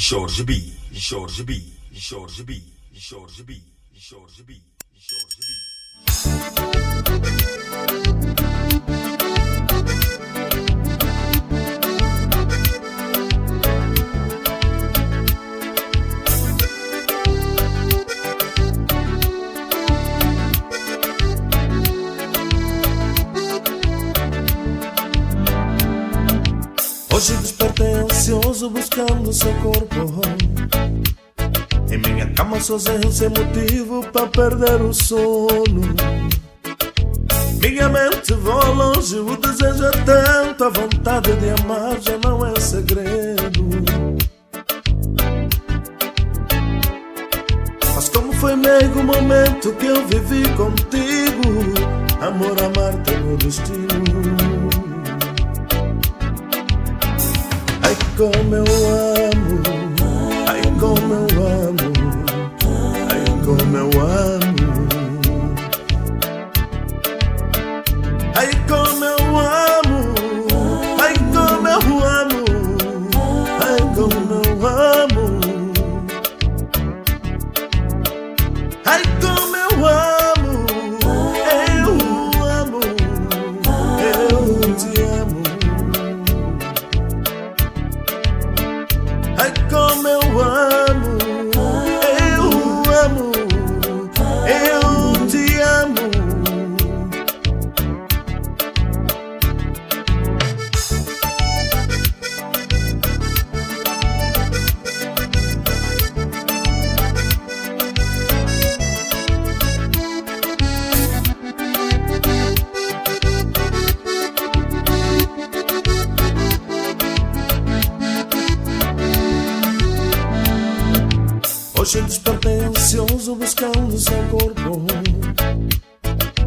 Jorge B, Jorge B, Jorge B, Jorge B, Jorge B, Jorge B. Hoje despertei ansioso buscando seu corpo. Em minha cama sozinho sem motivo para perder o sono. Minha mente voa longe, o desejo é tanto A vontade de amar já não é segredo. Mas como foi meigo o momento que eu vivi contigo? Amor, amar-te é meu destino como eu amo, ai como eu amo,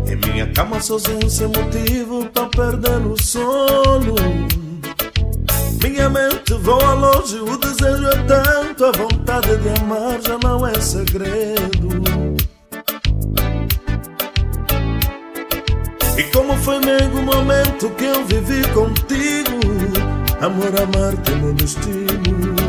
Em minha cama sozinho sem motivo para perder o sono. Minha mente voa longe, o desejo é tanto A vontade de amar já não é segredo. E como foi nego o momento que eu vivi contigo? Amor, amar-te é meu destino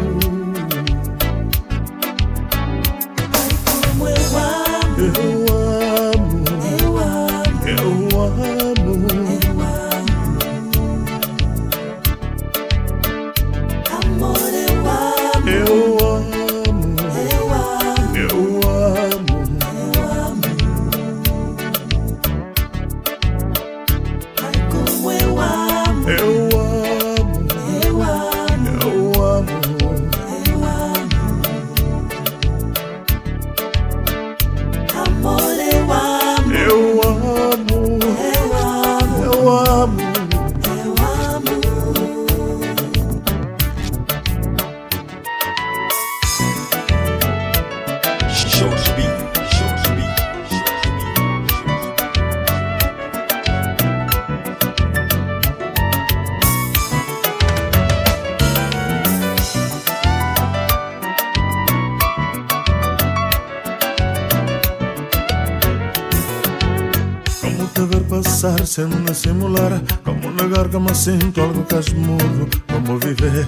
sem dissimular Como negar que me sinto algo casmudo Como viver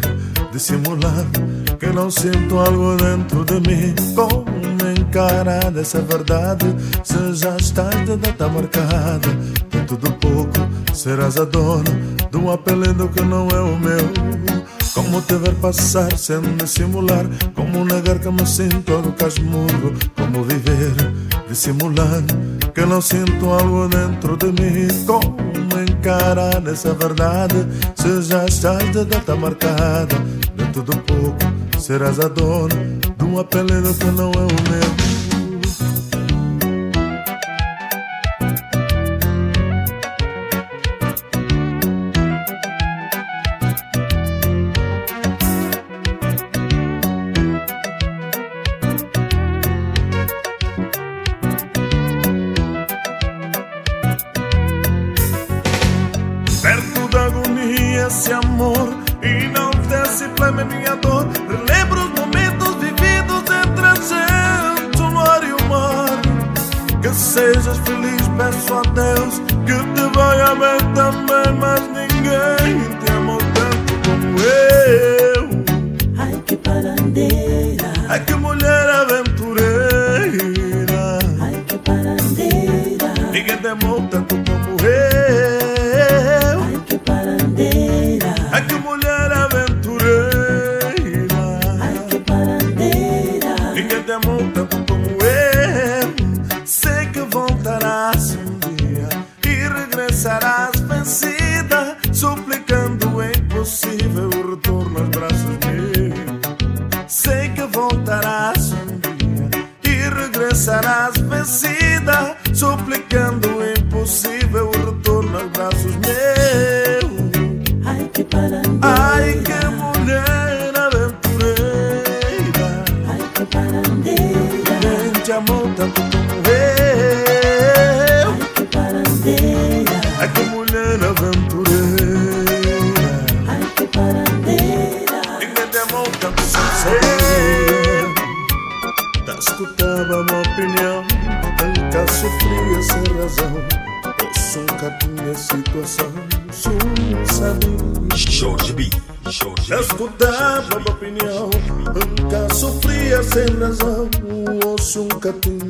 dissimulado Que não sinto algo dentro de mim Como encarar essa verdade Se já estás de data marcada De tudo pouco serás a dona De um apelido que não é o meu. Como te ver passar sem dissimular Como negar que me sinto algo casmudo Como viver dissimulando Que não sinto algo dentro de mim Como encarar essa verdade Se já estás de data marcada De tudo pouco serás a dona De um apelido que não é o meu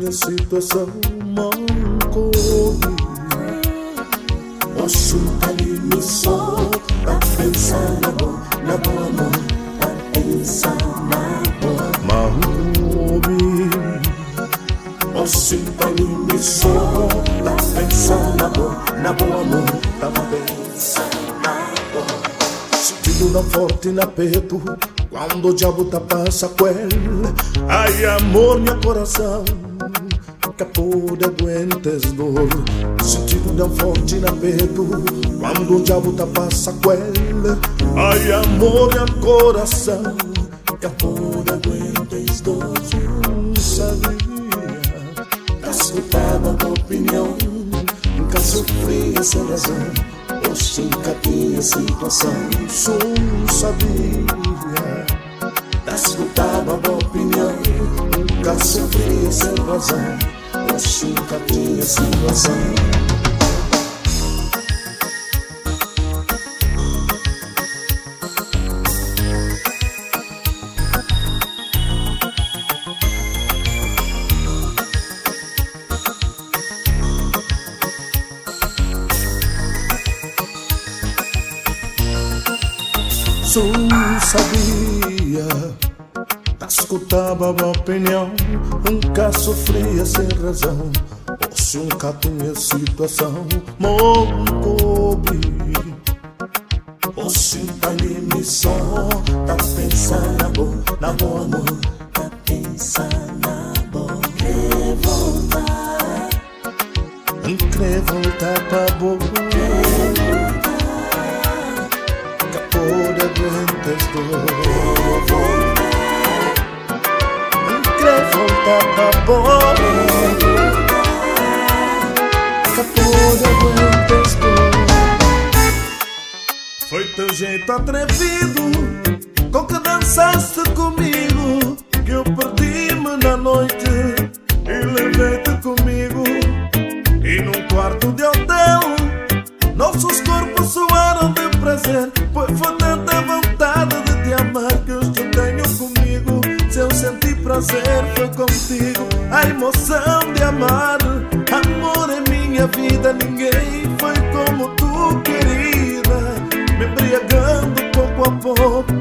tinha situação, manco Osso nunca lhe me só, tá pensando amor, na boa amor, tá pensando na boa. Manco Osso nunca lhe me só, tá pensando amor, na boa amor, tá pensando na boa. Sentido na forte na peito Quando o diabo tá passa com ele Ai amor, meu coração Capô de aguentes dor Sentido na forte na peito Quando o diabo tá passa com ele Ai amor, meu coração Capô de aguentes dor Não sabia Escutava a opinião. Nunca sofria sem razão Oxe, nunca tinha situação. Só sabia Escutava a opinião. Nunca sofria sem razão Oxe, nunca tinha situação Só sabia Escutava a opinião. Nunca sofria sem razão Oxe, nunca tinha situação. Moncobi Oxe, Foi teu jeito atrevido Com que dançaste comigo Que eu perdi-me na noite E levei-te comigo. E num quarto de hotel Nossos corpos soaram de prazer Pois foi tanta vontade de te amar Que hoje eu tenho comigo. Se eu senti prazer foi contigo A emoção de amar. Amor é minha vida Ninguém foi como tu, querida Me popo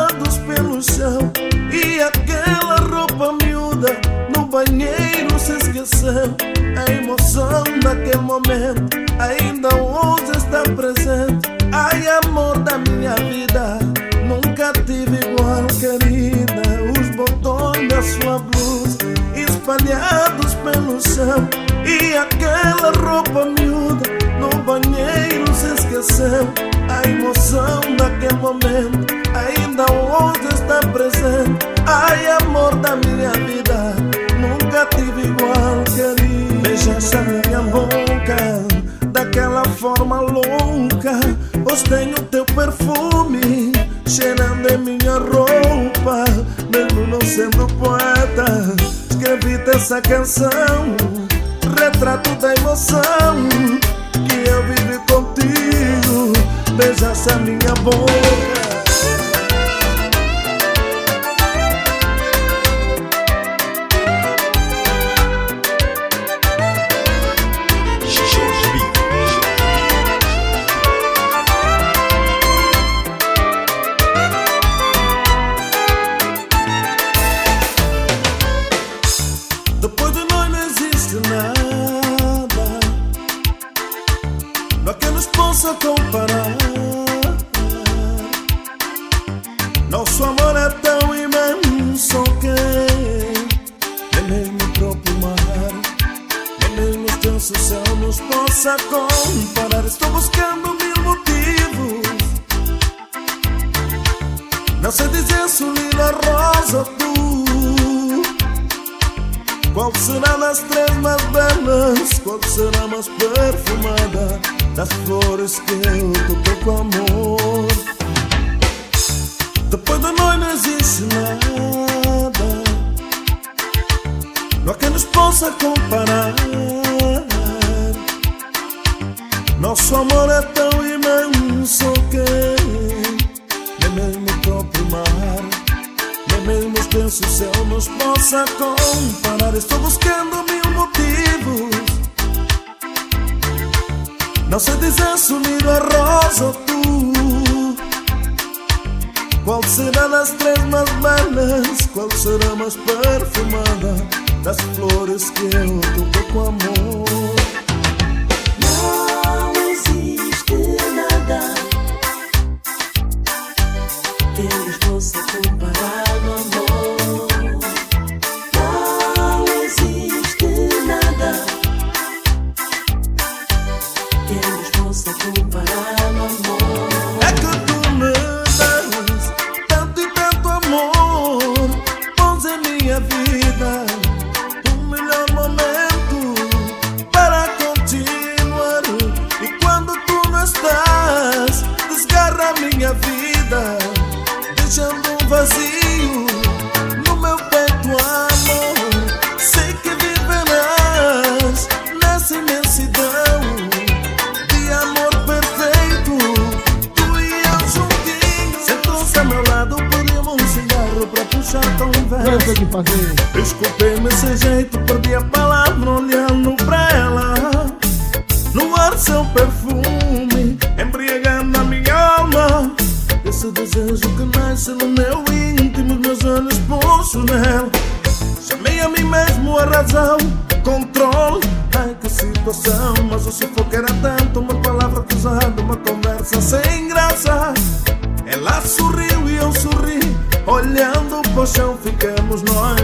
espalhados pelo chão. E aquela roupa miúda no banheiro se esqueceu. A emoção daquele momento ainda hoje está presente. Ai amor da minha vida, nunca tive igual querida. Os botões da sua blusa espalhados pelo chão. E aquela roupa miúda no banheiro se esqueceu A emoção daquele momento ainda hoje está presente. Ai amor da minha vida, nunca tive igual querido. Beija essa minha boca, daquela forma louca. Hoje tenho teu perfume, cheirando em minha roupa. Mesmo não sendo poeta, escrevi-te essa canção. Retrato da emoção que eu vivi contigo Beija essa minha boca Nosso amor é tão imenso que Nem mesmo o próprio mar Nem mesmo os pensos céu nos possa comparar Estou buscando mil motivos Não sei dizer se o nido é rosa ou tu qual será das três mais belas? Qual será mais perfumada das flores que eu toco com amor? Estás, desgarra minha vida, deixando um vazio no meu peito, amor. Sei que viverás nessa imensidão de amor perfeito. Tu e eu juntinhos. Sentou-se ao meu lado, pedimos um cigarro para puxar conversa. que fazer. Desculpei-me esse jeito, pulso nela. Chamei a mim mesmo a razão, controle. Ai que situação, mas o sufoco era tanto. Uma palavra cruzada, uma conversa sem graça. Ela sorriu e eu sorri. Olhando para o chão, ficamos nós.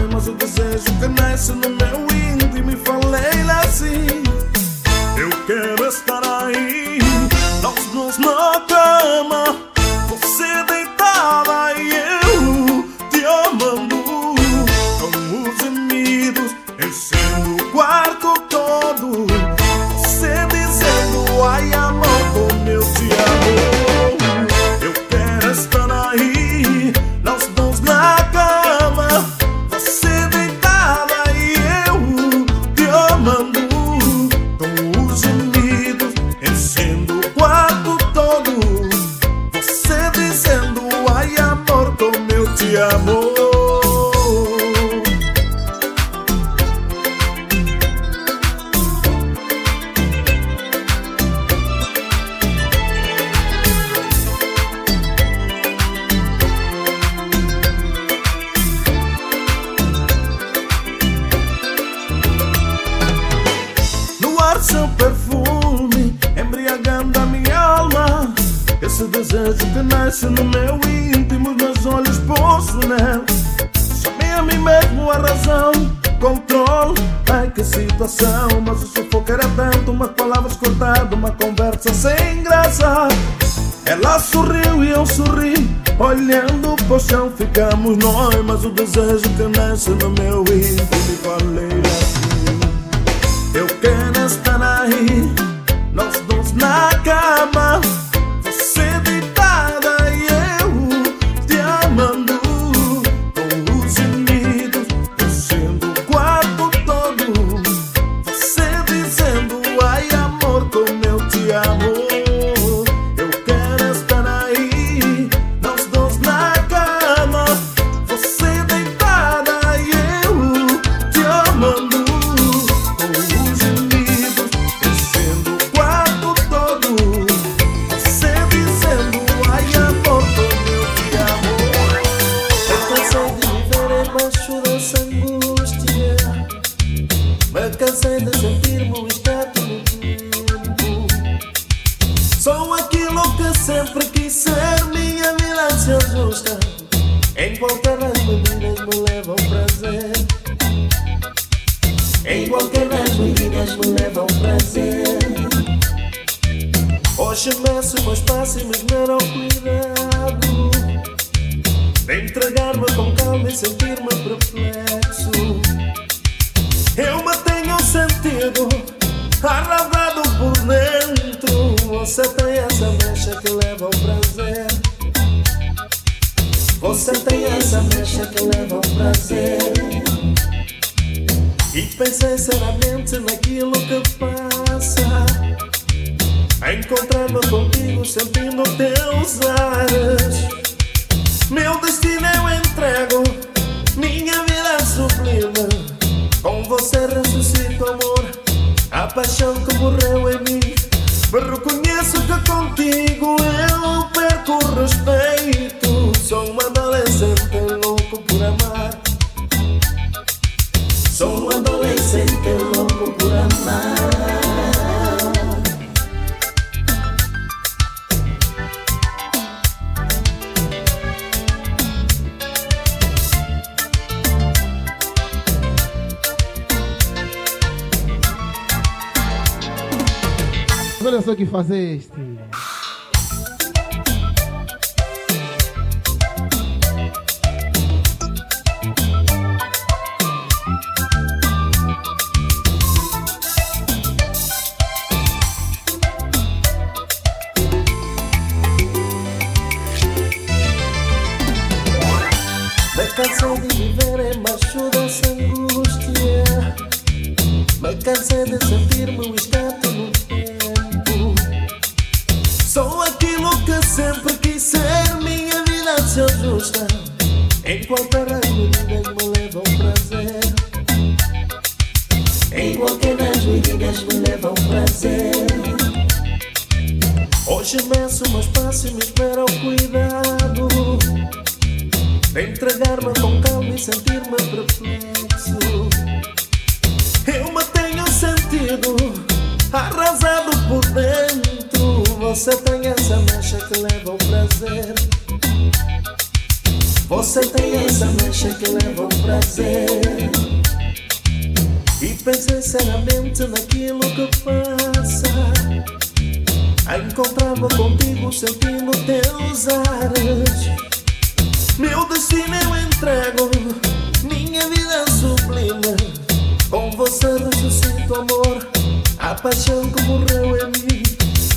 A razão, controle. Ai que situação, mas o sufoco era tanto. Umas palavras cortadas, uma conversa sem graça. Ela sorriu e eu sorri. Olhando pro chão, ficamos nós. Mas o desejo que nasce no meu íntimo, falei assim. Eu quero estar aí, nós dois na cama. Cansei de sentir-me um no tempo. Sou aquilo que sempre quis ser, minha milância justa. Em qualquer das bebidas me levam prazer. Em qualquer das bebidas me levam prazer. Hoje meço meus passos e me esmero cuidado. De entregar-me com calma e sentir-me perplexo. Arrasado por dentro. Você tem essa mecha que leva ao prazer. Você tem essa mecha que leva ao prazer. E pensei seriamente naquilo que passa. A encontrar-me contigo sentindo teus ares. Meu destino eu entrego, minha vida sublime. Com você ressuscito amor, a paixão que morreu em mim. Me reconheço que contigo eu perco o respeito. Sou um Olha só o que fazeste. Ajusta. Em qualquer das medidas me leva ao prazer. Em qualquer das medidas me leva ao prazer. Hoje meço meus passos e me espero ao cuidado. De entregar-me com calma e sentir-me perplexo. Eu me tenho sentido arrasado por dentro. Você tem essa mecha que leva ao prazer. Você tem essa mecha que leva ao prazer. E pensei seriamente naquilo que passa. A encontrar-me contigo sentindo teus ares. Meu destino eu entrego, minha vida é sublime. Com você ressuscito amor, a paixão que morreu em mim.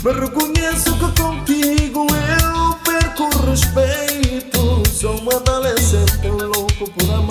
Me reconheço que contigo eu perco respeito. Sou um adolescente louco por amar.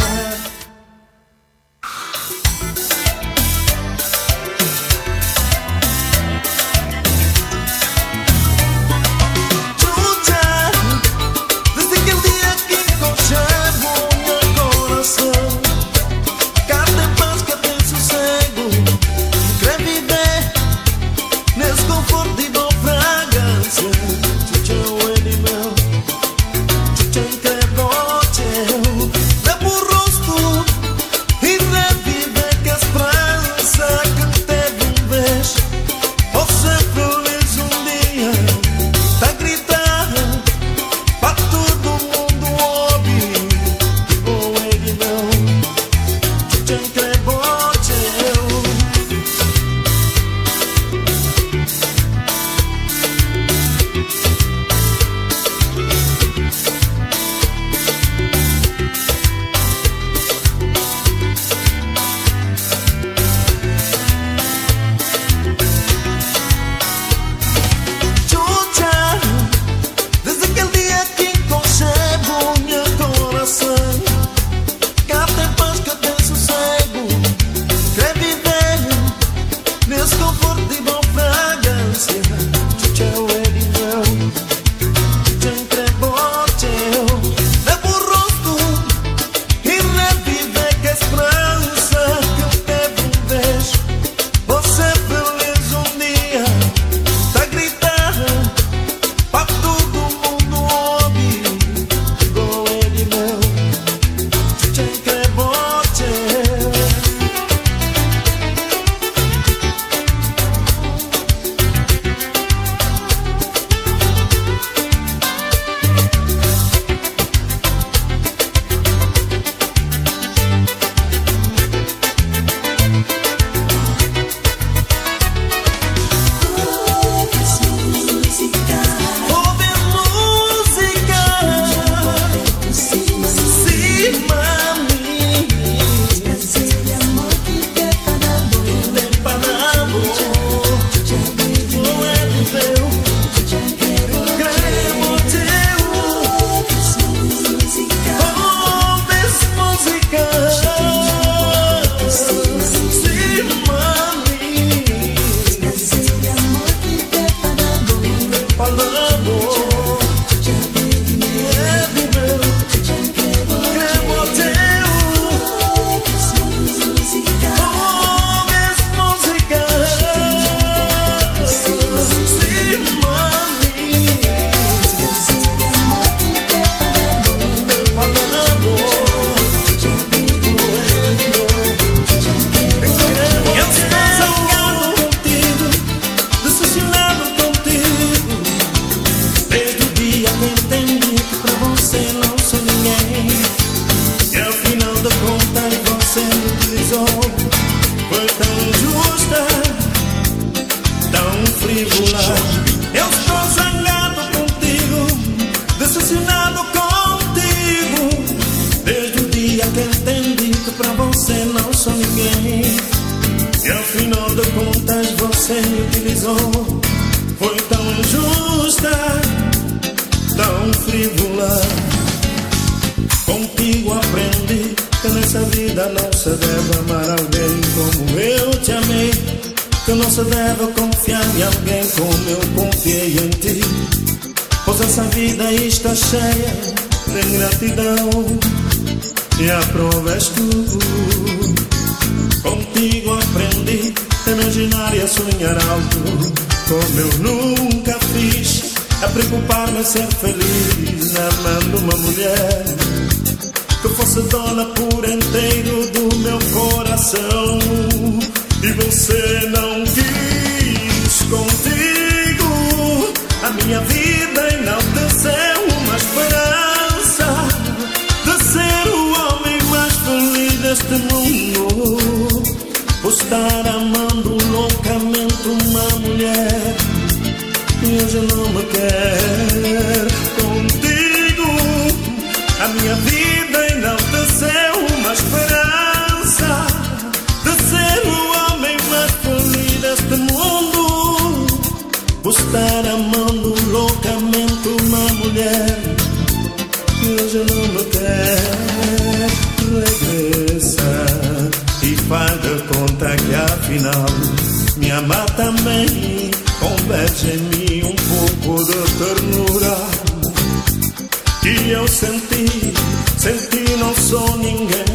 Você me utilizou. Foi tão injusta, tão frívola. Contigo aprendi que nessa vida não se deve amar alguém como eu te amei. Que não se deve confiar em alguém como eu confiei em ti. Pois essa vida está cheia de ingratidão. E a prova és tu. Contigo aprendi a imaginar a sonhar alto. Como eu nunca fiz, a preocupar-me ser feliz, amando uma mulher que fosse dona por inteiro do meu coração. E você não quis contigo a minha vida enalteceu uma esperança de ser o homem mais feliz deste mundo. Estar amando loucamente uma mulher e hoje não me quer contigo. A minha vida enalteceu uma esperança de ser o homem mais feliz deste mundo. Por estar amando loucamente uma mulher que afinal me ama também. Converte em mim um pouco de ternura que eu senti, senti não sou ninguém.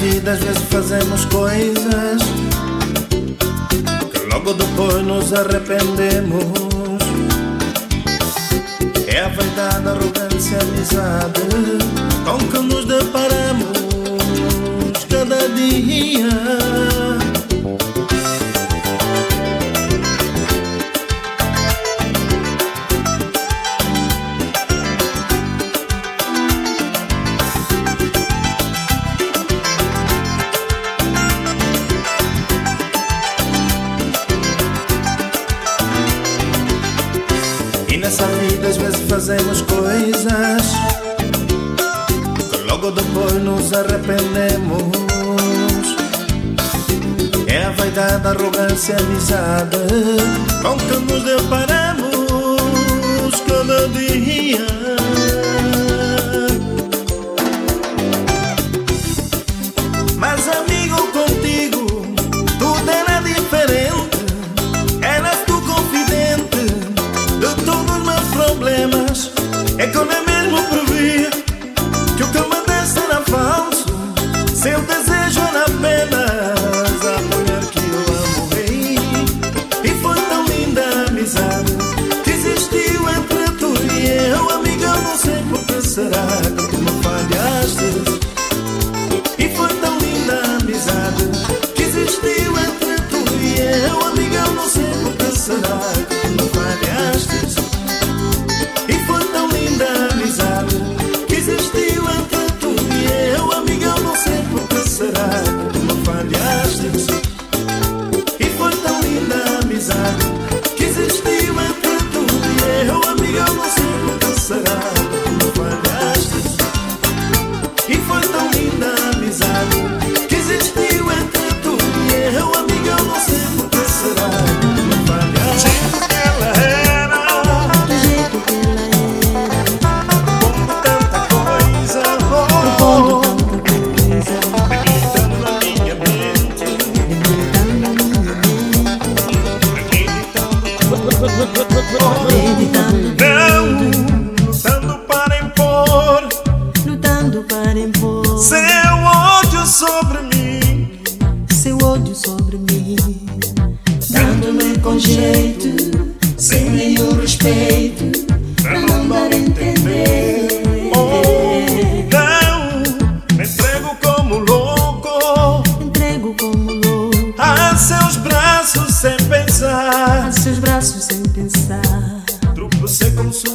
Vida às vezes fazemos coisas que logo depois nos arrependemos. É a vaidade, a arrogância, a amizade com que nos deparamos cada dia. Arrependemos. É a vaidade, a arrogância, a amizade com que nos deparamos cada dia.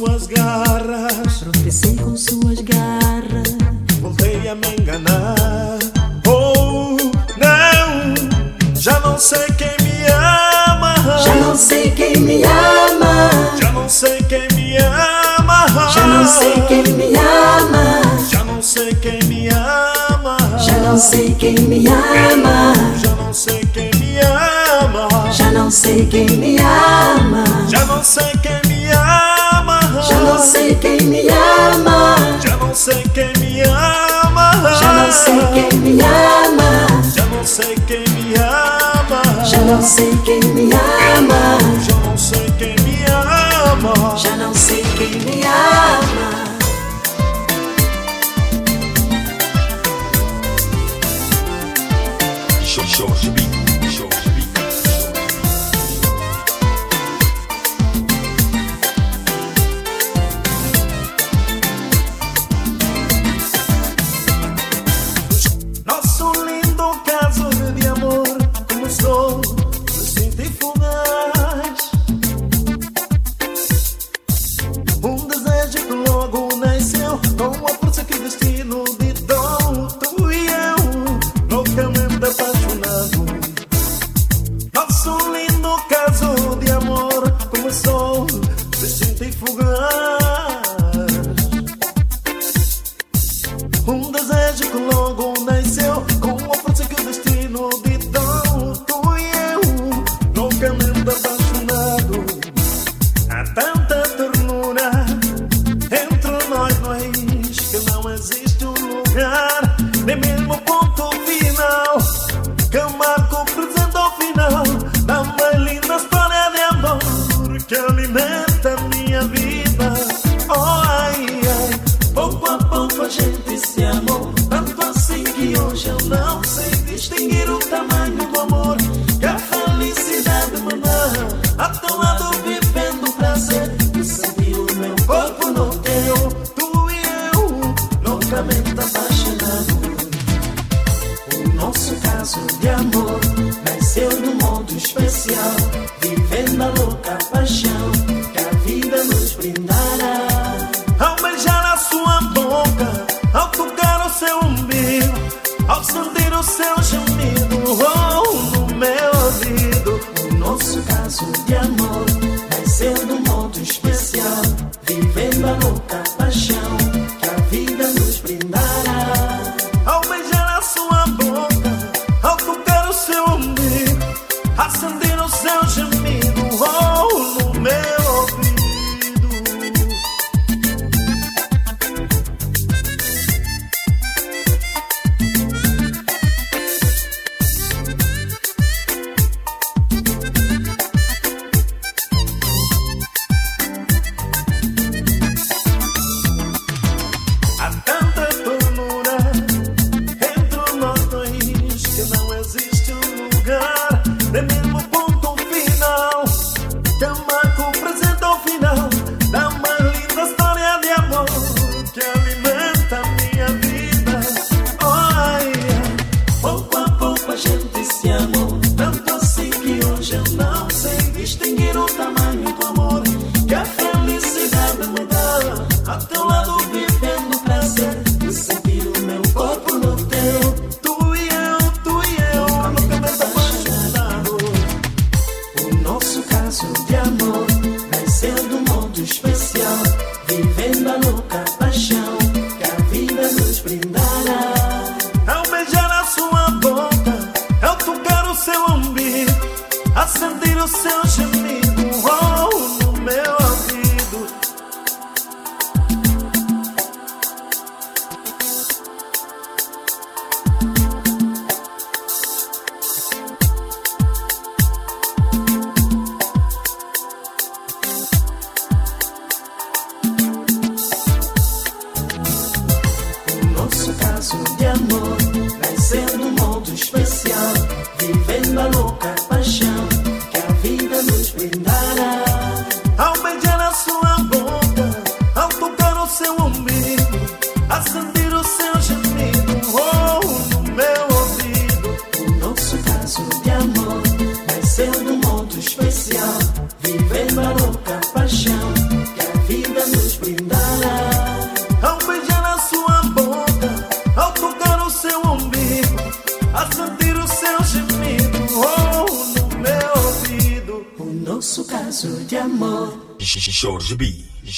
suas garras. Tropecei com suas garras. Voltei a me enganar. Oh, não, já não sei quem me ama. Já não sei quem me ama. Já não sei quem me ama. Já não sei quem me ama. Já não sei quem me ama. Já não sei quem me ama. Já não sei quem me ama. Já não sei quem me ama. Já não sei quem não sei quem me ama. Já não sei quem me ama. Já não sei quem me ama. Já não sei quem me ama. Já não sei quem me ama. Já não sei quem me ama. Já não sei quem me ama. Jorge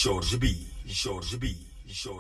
Jorge B. Jorge B. Jorge B. Jorge